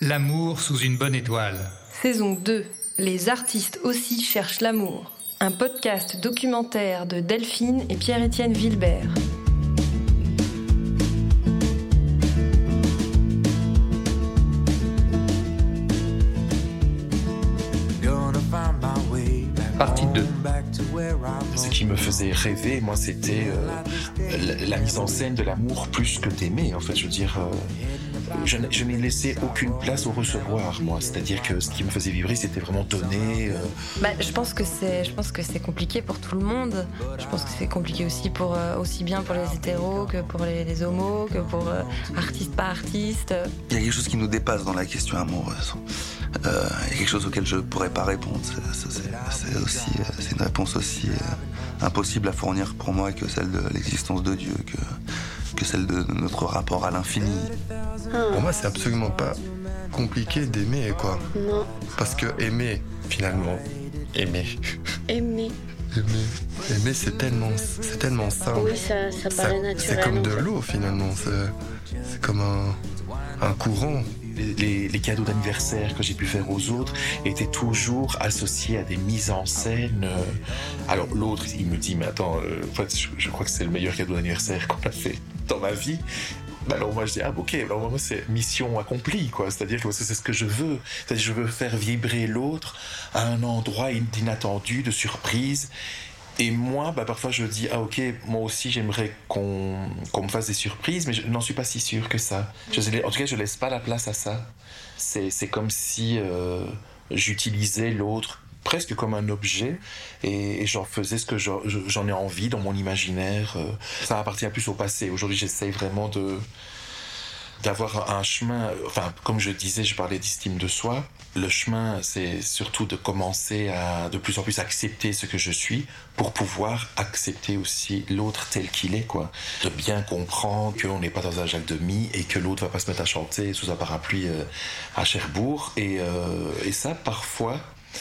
L'amour sous une bonne étoile. Saison 2. Les artistes aussi cherchent l'amour. Un podcast documentaire de Delphine et Pierre-Étienne Vilbert. Partie 2. Ce qui me faisait rêver, moi, c'était euh, la, la mise en scène de l'amour plus que d'aimer. En fait, je veux dire, euh, je, n'ai- je n'ai laissé aucune place au recevoir, moi. C'est-à-dire que ce qui me faisait vibrer, c'était vraiment donner. euh, Bah, je pense que c'est, je pense que c'est compliqué pour tout le monde. Je pense que c'est compliqué aussi pour euh, aussi bien pour les hétéros que pour les, les homos, que pour euh, artistes pas artistes. Il y a quelque chose qui nous dépasse dans la question amoureuse. Euh, il y a quelque chose auquel je pourrais pas répondre. C'est- aussi, euh, c'est une réponse aussi euh, impossible à fournir pour moi que celle de l'existence de Dieu, que, que celle de notre rapport à l'infini. Pour moi, c'est absolument pas compliqué d'aimer, quoi. Non, Parce que aimer, finalement, aimer, aimer. aimer, aimer, c'est tellement, c'est tellement simple. Oui, ça, ça paraît naturel. c'est comme de l'eau, finalement. C'est c'est comme un, un courant. les, les- les cadeaux d'anniversaire que j'ai pu faire aux autres étaient toujours associés à des mises en scène. Alors l'autre, il me dit, mais attends, euh, en fait, je, je crois que c'est le meilleur cadeau d'anniversaire qu'on a fait dans ma vie. Bah alors moi je dis ah ok alors moi c'est mission accomplie quoi. C'est-à-dire que c'est ce que je veux. C'est-à-dire je veux faire vibrer l'autre à un endroit inattendu de surprise. Et moi bah parfois je dis ah ok moi aussi j'aimerais qu'on me fasse des surprises mais je n'en suis pas si sûr que ça. Je, en tout cas je laisse pas la place à ça. C'est c'est comme si euh, j'utilisais l'autre presque comme un objet et, et j'en faisais ce que j'en ai envie dans mon imaginaire. euh. Ça appartient plus au passé. Aujourd'hui, j'essaye vraiment de d'avoir un chemin, enfin, comme je disais, je parlais d'estime de soi. Le chemin, c'est surtout de commencer à de plus en plus accepter ce que je suis pour pouvoir accepter aussi l'autre tel qu'il est, quoi. De bien comprendre qu'on n'est pas dans un Jacques demi et que l'autre va pas se mettre à chanter sous un parapluie euh, à Cherbourg. Euh, et ça, parfois,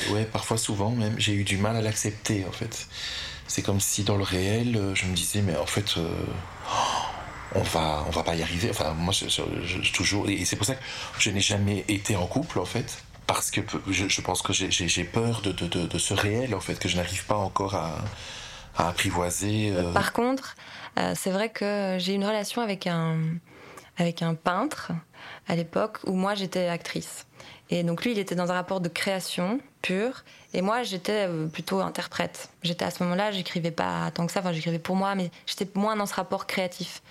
ouais, parfois, souvent même, j'ai eu du mal à l'accepter, en fait. C'est comme si dans le réel, euh, je me disais, mais en fait, euh, on va, on va pas y arriver. Enfin, moi, je, toujours, et c'est pour ça que je n'ai jamais été en couple, en fait, parce que je, pense que j'ai- peur de, ce réel, en fait, que je n'arrive pas encore à, apprivoiser. euh. Par contre, c'est vrai que j'ai une relation avec un, avec un peintre à l'époque où moi j'étais actrice. Et donc lui, il était dans un rapport de création pure, et moi j'étais euh, plutôt interprète. J'étais à ce moment-là, j'écrivais pas tant que ça, enfin j'écrivais pour moi, mais j'étais moins dans ce rapport créatif.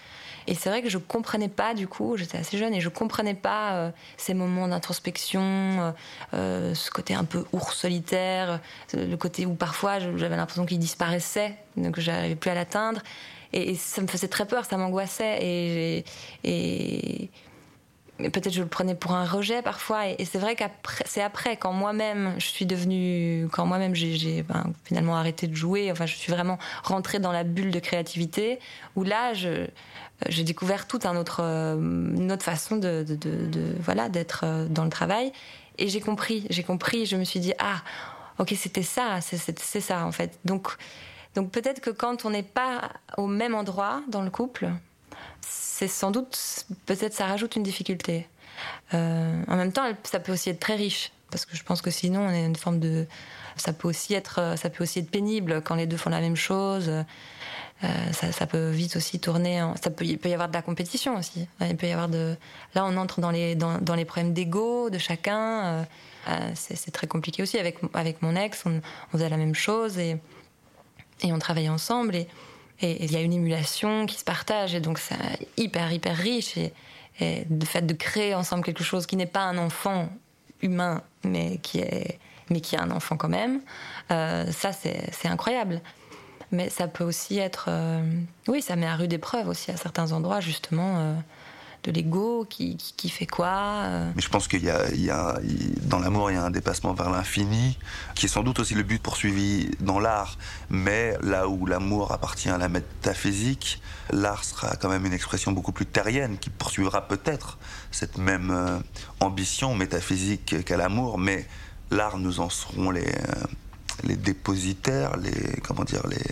Et c'est vrai que je comprenais pas du coup, j'étais assez jeune et je comprenais pas euh, ces moments d'introspection, euh, ce côté un peu ours solitaire, le côté où parfois j'avais l'impression qu'il disparaissait, donc j'arrivais plus à l'atteindre. Et, ça me faisait très peur, ça m'angoissait et, et peut-être je le prenais pour un rejet parfois. Et, c'est vrai qu'après, c'est après quand moi-même je suis devenue, quand moi-même j'ai, ben, finalement arrêté de jouer. Enfin, je suis vraiment rentrée dans la bulle de créativité où là j'ai découvert toute un autre, euh, une autre façon de, de- de- voilà, d'être euh, dans le travail. Et j'ai compris, j'ai compris, je me suis dit, ah, ok, c'était ça, c'est ça en fait. Donc, donc peut-être que quand on n'est pas au même endroit dans le couple, c'est sans doute, peut-être ça rajoute une difficulté. Euh, en même temps, ça peut aussi être très riche, parce que je pense que sinon, on est une forme de. Ça peut aussi être, euh, ça peut aussi être pénible quand les deux font la même chose. Euh, ça, peut vite aussi tourner. Ça peut, il peut y avoir de la compétition aussi. Il peut y avoir de. Là, on entre dans les dans, les problèmes d'ego de chacun. C'est c'est très compliqué aussi avec avec mon ex. On, on faisait la même chose et et on travaillait ensemble et et il y a une émulation qui se partage et donc c'est hyper hyper riche et, le fait de créer ensemble quelque chose qui n'est pas un enfant humain mais qui est mais qui est un enfant quand même euh, ça c'est c'est incroyable. Mais ça peut aussi être euh, oui ça met à rude épreuve aussi à certains endroits justement euh, de l'ego qui, qui, fait quoi euh. Mais je pense qu'il y a, il y a- dans l'amour, il y a un dépassement vers l'infini, qui est sans doute aussi le but poursuivi dans l'art. Mais là où l'amour appartient à la métaphysique, l'art sera quand même une expression beaucoup plus terrienne, qui poursuivra peut-être cette même euh, ambition métaphysique qu'à l'amour. Mais l'art, nous en serons les, euh, les dépositaires, les comment dire, les,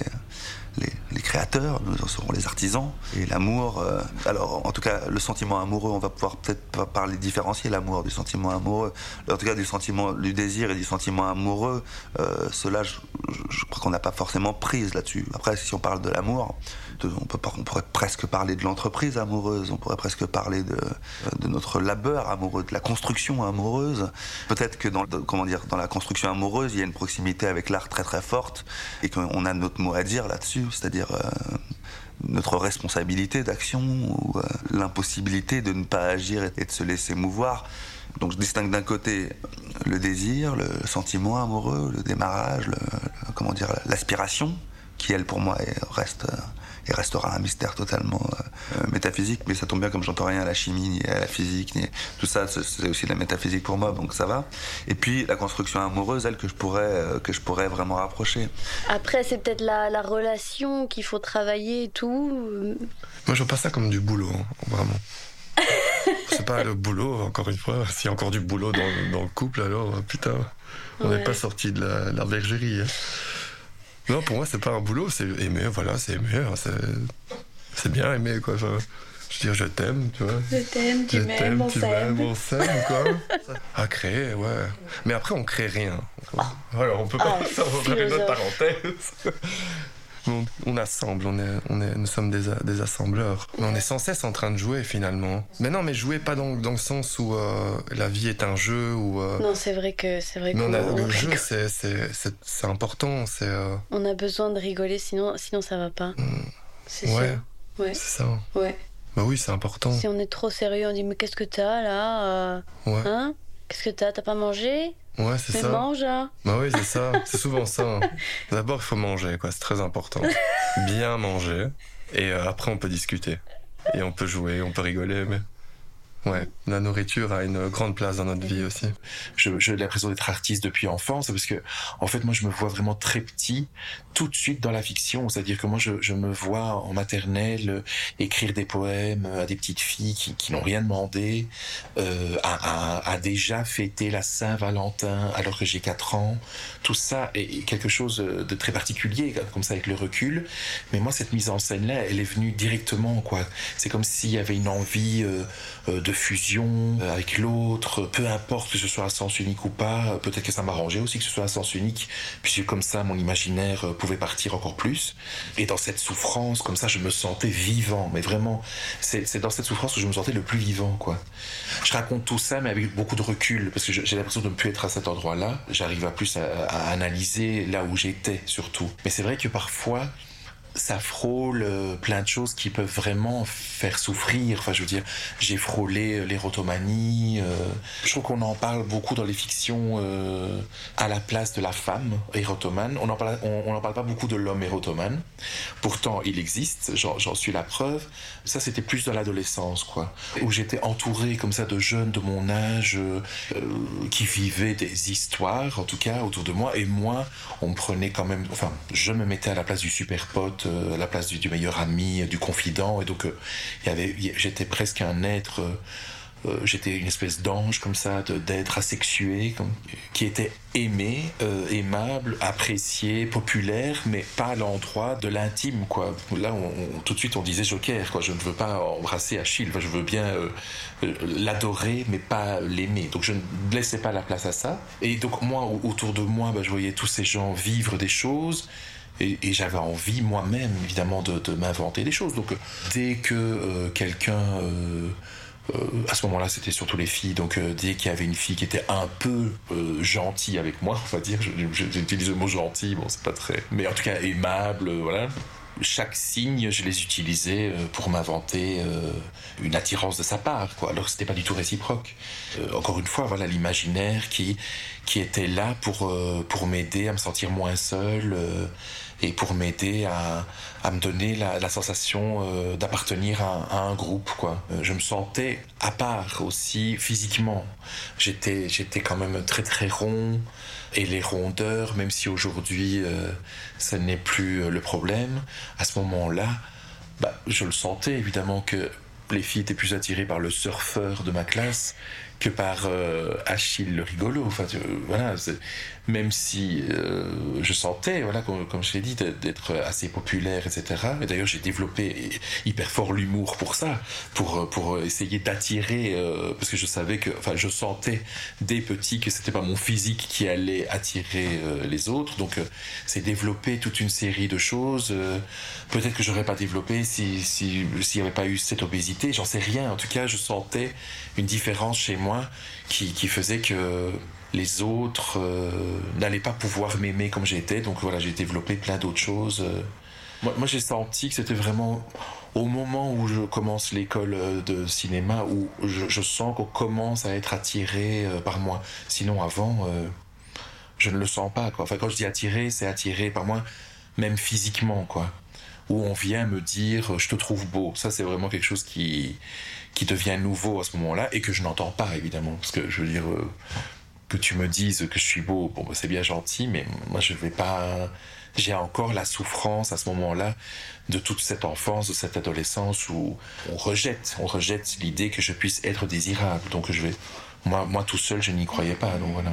les créateurs, nous serons les artisans. Et l'amour, euh, alors en tout cas, le sentiment amoureux, on va pouvoir peut-être parler différencier l'amour du sentiment amoureux. En tout cas, du sentiment, du désir et du sentiment amoureux, euh, cela, je, crois qu'on n'a pas forcément prise là-dessus. Après, si on parle de l'amour, on, pourrait presque parler de l'entreprise amoureuse, on pourrait presque parler de, notre labeur amoureux, de la construction amoureuse. Peut-être que comment dire, dans la construction amoureuse, il y a une proximité avec l'art très très forte et qu'on a notre mot à dire là-dessus, c'est-à-dire euh, notre responsabilité d'action ou euh, l'impossibilité de ne pas agir et de se laisser mouvoir. Donc je distingue d'un côté le désir, le sentiment amoureux, le démarrage, comment dire, l'aspiration, qui elle pour moi est- reste euh, et restera un mystère totalement euh, euh, métaphysique. Mais ça tombe bien comme j'entends rien à la chimie ni à la physique, ni tout ça, c'est aussi de la métaphysique pour moi, donc ça va. Et puis la construction amoureuse, elle que je pourrais euh, que je pourrais vraiment rapprocher. Après, c'est peut-être la, la relation qu'il faut travailler et tout. Moi, je vois pas ça comme du boulot, hein, vraiment. C'est pas le boulot, encore une fois. S'il y a encore du boulot dans, dans le couple, alors putain, on n'est Ouais. pas sorti de la, la bergerie. hein. Non, pour moi, c'est pas un boulot, c'est aimer, voilà, c'est aimer. hein, c'est, bien aimer, quoi. Enfin, je veux dire, je t'aime, tu vois. Je t'aime, tu m'aimes, on s'aime, quoi. À créer, ouais. Mais après, on crée rien. Voilà, on peut pas Ah, ça faire une autre parenthèse. On, on assemble, on est, on est, nous sommes des, a- des assembleurs. Mais on est sans cesse en train de jouer finalement. Mais non, mais jouer pas dans, dans le sens où euh, la vie est un jeu ou. euh, Non, c'est vrai que c'est vrai mais qu'on on a, on le jeu, c'est, c'est, important. C'est euh, On a besoin de rigoler, sinon, sinon ça va pas. C'est ouais, sûr. Ouais, c'est ça. ouais. Bah oui, c'est important. Si on est trop sérieux, on dit mais qu'est-ce que t'as là Ouais, Hein? Qu'est-ce que t'as? T'as pas mangé? Ouais, c'est Mais ça. mange hein Bah oui, c'est ça. C'est souvent ça. hein. D'abord, il faut manger, quoi. C'est très important. Bien manger. Et euh, après, on peut discuter. Et on peut jouer, on peut rigoler, mais. Ouais, la nourriture a une grande place dans notre vie aussi. je- j'ai l'impression d'être artiste depuis enfance parce que en fait moi je me vois vraiment très petit tout de suite dans la fiction. C'est-à-dire que moi je, je me vois en maternelle euh, écrire des poèmes à des petites filles qui, qui n'ont rien demandé euh, à, à- à déjà fêter la Saint-Valentin alors que j'ai 4 ans. Tout ça est quelque chose de très particulier comme ça avec le recul. Mais moi cette mise en scène là elle est venue directement quoi. C'est comme s'il y avait une envie euh, euh, de fusion euh, avec l'autre, peu importe que ce soit à sens unique ou pas, euh, peut-être que ça m'arrangeait aussi que ce soit à sens unique, puisque comme ça mon imaginaire euh, pouvait partir encore plus. Et dans cette souffrance, comme ça, je me sentais vivant, mais vraiment, c'est dans cette souffrance que je me sentais le plus vivant, quoi. Je raconte tout ça, mais avec beaucoup de recul, parce que j'ai l'impression de ne plus être à cet endroit-là. J'arrive à plus à analyser là où j'étais, surtout. Mais c'est vrai que parfois, ça frôle euh, plein de choses qui peuvent vraiment faire souffrir. Enfin, je veux dire, j'ai frôlé euh, l'érotomanie. euh, je trouve qu'on en parle beaucoup dans les fictions à la place de la femme érotomane. On n'en parle, on, parle pas beaucoup de l'homme érotomane. Pourtant, il existe. J'en suis la preuve. Ça, c'était plus dans l'adolescence, quoi, où j'étais entouré comme ça de jeunes de mon âge qui vivaient des histoires, en tout cas, autour de moi. Et moi, on me prenait quand même. Enfin, je me mettais à la place du super pote, euh, à la place du, meilleur ami, euh, du confident. Et donc, euh, j'étais presque un être. euh, euh, j'étais une espèce d'ange comme ça, d'être asexué, qui était aimé, euh, aimable, apprécié, populaire, mais pas à l'endroit de l'intime, quoi. Là, on, tout de suite, on disait Joker, quoi. Je ne veux pas embrasser Achille, je veux bien euh, euh, l'adorer, mais pas l'aimer. Donc, je ne laissais pas la place à ça. Et donc, moi, au- autour de moi, bah, je voyais tous ces gens vivre des choses. Et, j'avais envie moi-même, évidemment, de, m'inventer des choses. Donc, dès que euh, quelqu'un euh, euh, à ce moment-là, c'était surtout les filles. Donc, dès qu'il y avait une fille qui était un peu gentille avec moi, on va dire, j'utilise le mot gentil, bon, c'est pas très. Mais en tout cas, aimable, voilà. Chaque signe, je les utilisais pour m'inventer une attirance de sa part, quoi. Alors c'était pas du tout réciproque. Encore une fois, voilà l'imaginaire qui qui était là pour pour m'aider à me sentir moins seul et pour m'aider à, à me donner la, sensation euh, d'appartenir à, à un groupe quoi. Euh, je me sentais à part aussi physiquement. J'étais j'étais quand même très très rond et les rondeurs même si aujourd'hui euh, ça n'est plus euh, le problème, à ce moment-là, bah, je le sentais évidemment que les filles étaient plus attirées par le surfeur de ma classe que par euh, Achille le rigolo. Enfin, tu- voilà, c'est- même si euh, je sentais, voilà, comme, comme je l'ai dit, d'être- assez populaire, etc. Et d'ailleurs, j'ai développé hyper fort l'humour pour ça, pour pour essayer d'attirer, euh, parce que je savais que, enfin, je sentais dès petit que c'était pas mon physique qui allait attirer euh, les autres. Donc, euh, c'est développer toute une série de choses. euh, Peut-être que j'aurais pas développé si s'il n'y avait pas eu cette obésité. J'en sais rien. En tout cas, je sentais une différence chez moi qui, faisait que les autres euh, n'allaient pas pouvoir m'aimer comme j'étais. Donc voilà, j'ai développé plein d'autres choses. euh. Moi, j'ai senti que c'était vraiment au moment où je commence l'école euh, de cinéma où je, sens qu'on commence à être attiré par moi. Sinon, avant, je ne le sens pas. Quoi. Enfin, quand je dis attiré, c'est attiré par moi, même physiquement, quoi. Où on vient me dire, je te trouve beau. Ça, c'est vraiment quelque chose qui, qui devient nouveau à ce moment-là et que je n'entends pas, évidemment. Parce que je veux dire, euh, que tu me dises que je suis beau, bon, bah, c'est bien gentil, mais moi, je vais pas. J'ai encore la souffrance à ce moment-là de toute cette enfance, de cette adolescence où on rejette, on rejette l'idée que je puisse être désirable. Donc, je vais. Moi, moi tout seul, je n'y croyais pas. Donc, voilà.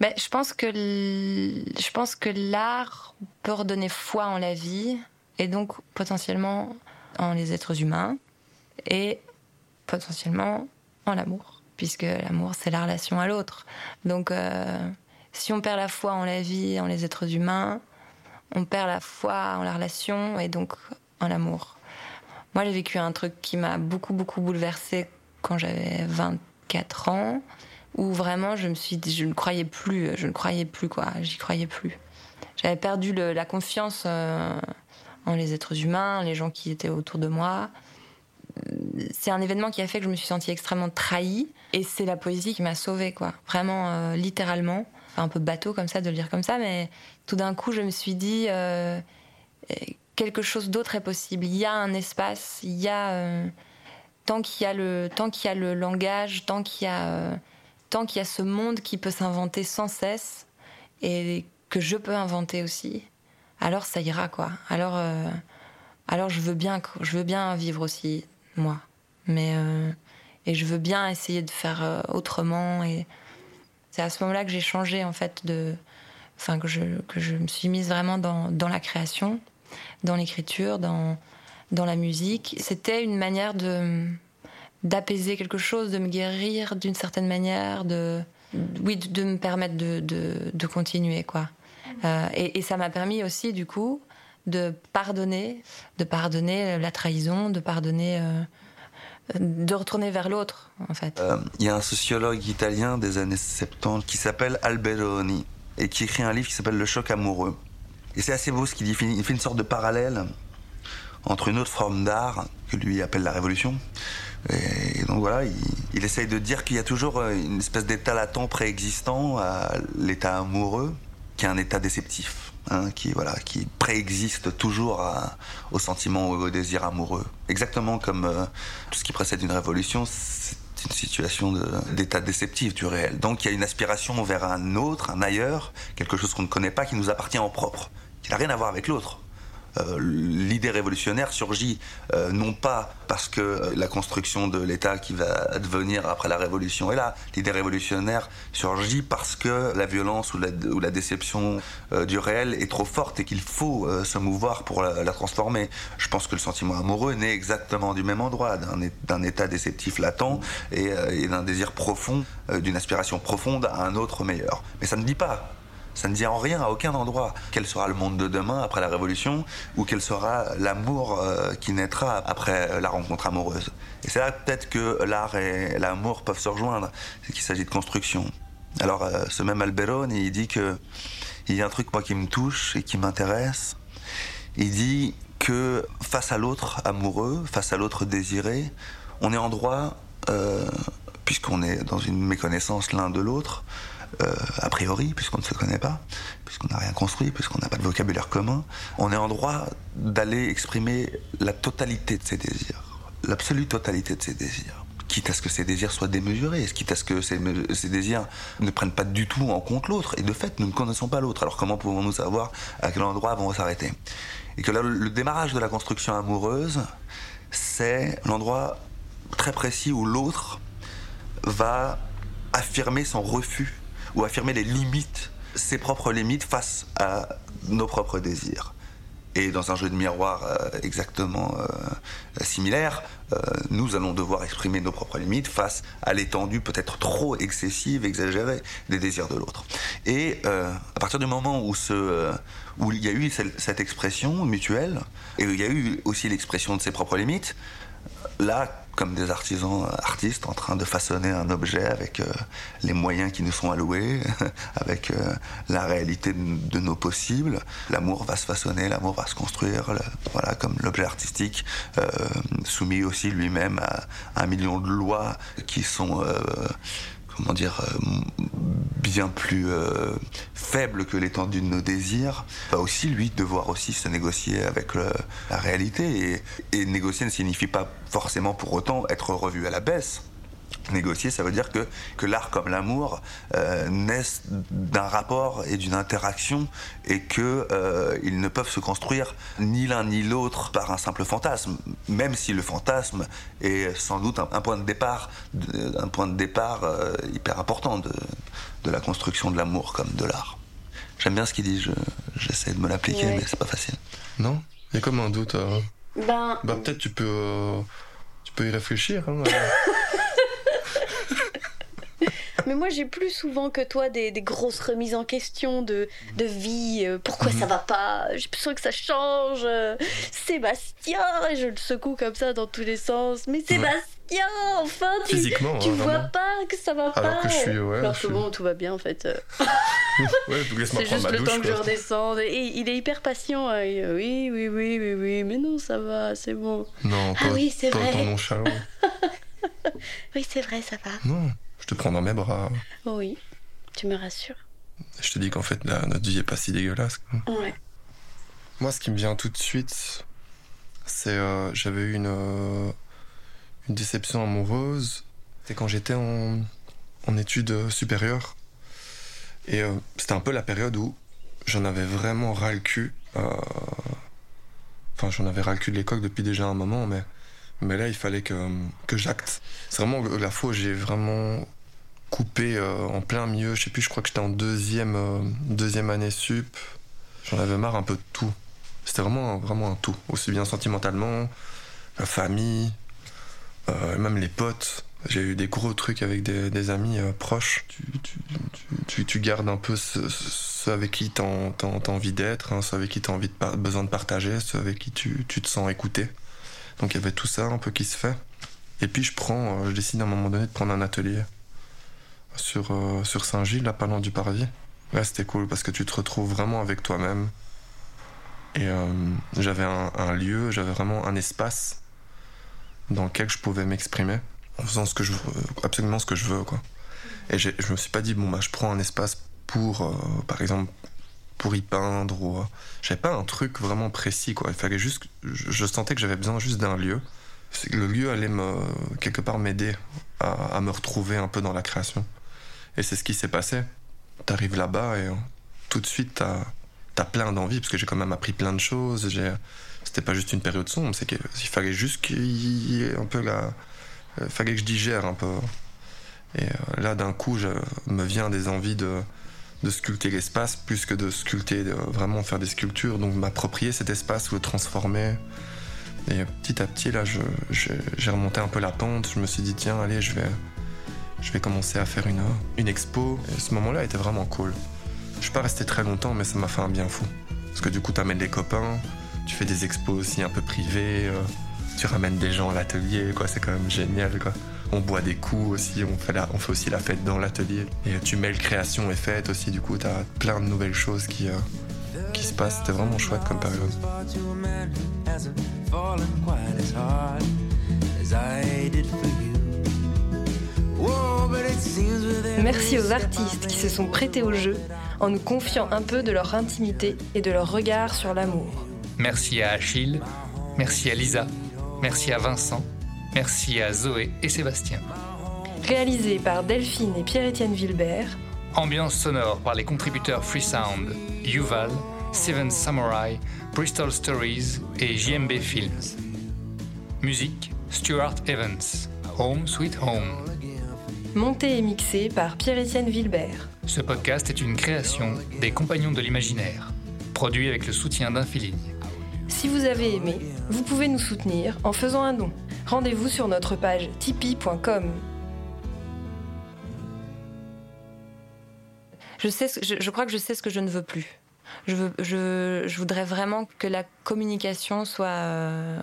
Mais je pense que je pense que l'art peut redonner foi en la vie et donc potentiellement en les êtres humains et potentiellement en l'amour puisque l'amour c'est la relation à l'autre. Donc euh, si on perd la foi en la vie, en les êtres humains, on perd la foi en la relation et donc en l'amour. Moi j'ai vécu un truc qui m'a beaucoup beaucoup bouleversée quand j'avais 24 ans où vraiment je me suis dit, je ne croyais plus, je ne croyais plus quoi, j'y croyais plus. J'avais perdu la confiance euh, les êtres humains, les gens qui étaient autour de moi. C'est un événement qui a fait que je me suis sentie extrêmement trahie et c'est la poésie qui m'a sauvée quoi, vraiment euh, littéralement. Un peu bateau comme ça de le dire comme ça, mais tout d'un coup je me suis dit euh, euh, quelque chose d'autre est possible. Il y a un espace, il y a tant qu'il y a le y a le langage, tant qu'il y tant qu'il y a ce monde qui peut s'inventer sans cesse et que je peux inventer aussi, alors ça ira quoi. Alors, euh, alors je veux bien, je veux bien vivre aussi moi, mais euh, et je veux bien essayer de faire euh, autrement et c'est à ce moment-là que j'ai changé en fait de, enfin que je que je me suis mise vraiment dans dans la création, dans l'écriture, dans dans la musique. C'était une manière de d'apaiser quelque chose, de me guérir d'une certaine manière, de oui, de, de me permettre de, de, de continuer quoi. Euh, et, ça m'a permis aussi du coup de pardonner, de pardonner la trahison, de pardonner, euh, de retourner vers l'autre en fait. Euh, Il y a un sociologue italien des années 70 qui s'appelle Alberoni et qui écrit un livre qui s'appelle Le choc amoureux. Et c'est assez beau ce qu'il dit. Il fait- une sorte de parallèle entre une autre forme d'art que lui appelle la révolution. Et donc voilà, il, essaye de dire qu'il y a toujours euh, une espèce d'état latent préexistant à l'état amoureux, un état déceptif, hein, qui voilà, qui préexiste toujours au sentiment ou au désir amoureux. Exactement comme euh, tout ce qui précède une révolution, c'est une situation d'état déceptif du réel. Donc il y a une aspiration vers un autre, un ailleurs, quelque chose qu'on ne connaît pas, qui nous appartient en propre, qui n'a rien à voir avec l'autre. Euh, l'idée révolutionnaire surgit euh, non pas parce que euh, la construction de l'État qui va advenir après la révolution est là. L'idée révolutionnaire surgit parce que la violence ou la, déception du réel est trop forte et qu'il faut se mouvoir pour la, transformer. Je pense que le sentiment amoureux naît exactement du même endroit, d'un état déceptif latent et, et d'un désir profond, d'une aspiration profonde à un autre meilleur. Mais ça ne dit pas ça ne dit en rien à aucun endroit quel sera le monde de demain après la révolution ou quel sera l'amour euh, qui naîtra après la rencontre amoureuse. Et c'est là peut-être que l'art et l'amour peuvent se rejoindre, c'est qu'il s'agit de construction. Alors euh, ce même Alberone, il dit que il y a un truc moi qui me touche et qui m'intéresse. Il dit que face à l'autre amoureux, face à l'autre désiré, on est en droit, euh, puisqu'on est dans une méconnaissance l'un de l'autre, euh, a priori, puisqu'on ne se connaît pas, puisqu'on n'a rien construit, puisqu'on n'a pas de vocabulaire commun, on est en droit d'aller exprimer la totalité de ses désirs, l'absolue totalité de ses désirs. Quitte à ce que ces désirs soient démesurés, quitte à ce que ces, désirs ne prennent pas du tout en compte l'autre. Et de fait, nous ne connaissons pas l'autre. Alors comment pouvons-nous savoir à quel endroit vont s'arrêter? Et que là, le démarrage de la construction amoureuse, c'est l'endroit très précis où l'autre va affirmer son refus ou affirmer les limites, ses propres limites face à nos propres désirs. Et dans un jeu de miroir euh, exactement euh, similaire, euh, nous allons devoir exprimer nos propres limites face à l'étendue peut-être trop excessive, exagérée des désirs de l'autre. Et à partir du moment où, où il y a eu cette expression mutuelle, et il y a eu aussi l'expression de ses propres limites, là, comme des artisans artistes en train de façonner un objet avec euh, les moyens qui nous sont alloués, avec euh, la réalité de, nos possibles. L'amour va se façonner, l'amour va se construire, voilà, comme l'objet artistique, euh, soumis aussi lui-même à, un million de lois qui sont comment dire, euh, bien plus euh, faible que l'étendue de nos désirs, va aussi lui devoir aussi se négocier avec la réalité. et négocier ne signifie pas forcément pour autant être revu à la baisse. Négocier, ça veut dire que, que l'art comme l'amour euh, naissent d'un rapport et d'une interaction et qu'ils euh, ne peuvent se construire ni l'un ni l'autre par un simple fantasme, même si le fantasme est sans doute un, point de départ, un point de départ euh, hyper important de, de, la construction de l'amour comme de l'art. J'aime bien ce qu'il dit, j'essaie de me l'appliquer, mais c'est pas facile. Non? Il y a comme un doute. Ben... Bah peut-être tu peux, tu peux y réfléchir. Hein, Mais moi, j'ai plus souvent que toi des, grosses remises en question de, de vie. Euh, pourquoi ça mhm. va pas J'ai besoin que ça change. Sébastien Et je le secoue comme ça dans tous les sens. Mais Sébastien, enfin, tu, Physiquement, tu hein, vois pas que ça va Alors pas. Que je suis, ouais, Alors que bon, tout va bien en fait. ouais, C'est juste le temps que je redescende. Et il est hyper patient. Hein. Oui, oui, oui, oui, oui. Mais non, ça va, c'est bon. Non, ah, oui, c'est vrai. oui, c'est vrai, ça va. Non. Je te prends dans mes bras. Oui, tu me rassures. Je te dis qu'en fait, notre vie est pas si dégueulasse. Ouais. Moi, ce qui me vient tout de suite, c'est euh, j'avais eu une, euh, une déception amoureuse. C'est quand j'étais en, en, études supérieures. Et euh, c'était un peu la période où j'en avais vraiment ras le cul. Enfin, j'en avais ras le cul de l'école depuis déjà un moment, mais mais là, il fallait que, que j'acte. C'est vraiment la fois où j'ai vraiment coupé euh, en plein milieu. Je sais plus, je crois que j'étais en deuxième, euh, deuxième année sup. J'en avais marre un peu de tout. C'était vraiment, vraiment un tout. Aussi bien sentimentalement, la famille, euh, même les potes. J'ai eu des gros trucs avec des, amis proches. Tu, tu, tu, gardes un peu ceux, avec qui tu as, envie d'être, hein, ceux avec qui tu as envie de, besoin de partager, ceux avec qui tu, te sens écouté. Donc il y avait tout ça un peu qui se fait. Et puis je prends, je décide à un moment donné de prendre un atelier sur, euh, sur Saint-Gilles, là, pas loin du Parvis. Là, c'était cool parce que tu te retrouves vraiment avec toi-même. Et euh, j'avais un, lieu, j'avais vraiment un espace dans lequel je pouvais m'exprimer en faisant ce que je absolument ce que je veux, quoi. Et je me suis pas dit, bon, bah, je prends un espace pour, par exemple, pour y peindre ou euh, j'avais pas un truc vraiment précis quoi il fallait juste je, sentais que j'avais besoin juste d'un lieu le lieu allait me quelque part m'aider à, me retrouver un peu dans la création et c'est ce qui s'est passé t'arrives là-bas et euh, tout de suite t'as as plein d'envie parce que j'ai quand même appris plein de choses c'était pas juste une période sombre c'est qu'il fallait juste qu'il y ait un peu la il fallait que je digère un peu et euh, là d'un coup je me vient des envies de sculpter l'espace plus que de sculpter, vraiment faire des sculptures. Donc m'approprier cet espace, le transformer. Et petit à petit, là, j'ai remonté un peu la pente. Je me suis dit, tiens, allez, je vais, je vais commencer à faire une, une expo. Et ce moment-là était vraiment cool. Je suis pas resté très longtemps, mais ça m'a fait un bien fou. Parce que du coup, tu amènes des copains, tu fais des expos aussi un peu privés, euh, tu ramènes des gens à l'atelier. C'est quand même génial, on boit des coups aussi, on fait, on fait aussi la fête dans l'atelier. Et tu mêles création et fête aussi, du coup, tu as plein de nouvelles choses qui, euh, qui se passent. C'était vraiment chouette comme période. Merci aux artistes qui se sont prêtés au jeu en nous confiant un peu de leur intimité et de leur regard sur l'amour. Merci à Achille, merci à Lisa, merci à Vincent, Merci à Zoé et Sébastien. Réalisé par Delphine et Pierre-Étienne Vilbert. Ambiance sonore par les contributeurs Freesound, Yuval, Seven Samurai, Bristol Stories et JMB Films. Musique Stuart Evans, Home Sweet Home. Monté et mixé par Pierre-Étienne Vilbert. Ce podcast est une création des Compagnons de l'Imaginaire, produit avec le soutien d'Infiligne. Si vous avez aimé, vous pouvez nous soutenir en faisant un don. Rendez-vous sur notre page tipeee.com. Je, sais, ce- je, je crois que je sais ce que je ne veux plus. Je, veux, je, je voudrais vraiment que la communication soit, euh,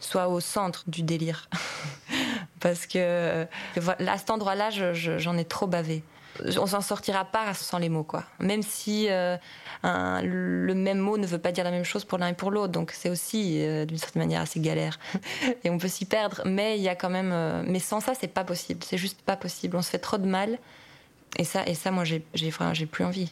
soit au centre du délire. Parce que euh, à cet endroit-là, je- je- j'en ai trop bavé. On s'en sortira pas sans les mots, quoi. Même si euh, le même mot ne veut pas dire la même chose pour l'un et pour l'autre. Donc c'est aussi, euh, d'une certaine manière, assez galère. et on peut s'y perdre. Mais il y a quand même. mais sans ça, c'est pas possible. C'est juste pas possible. On se fait trop de mal. Et ça, et ça moi, j'ai j'ai plus envie.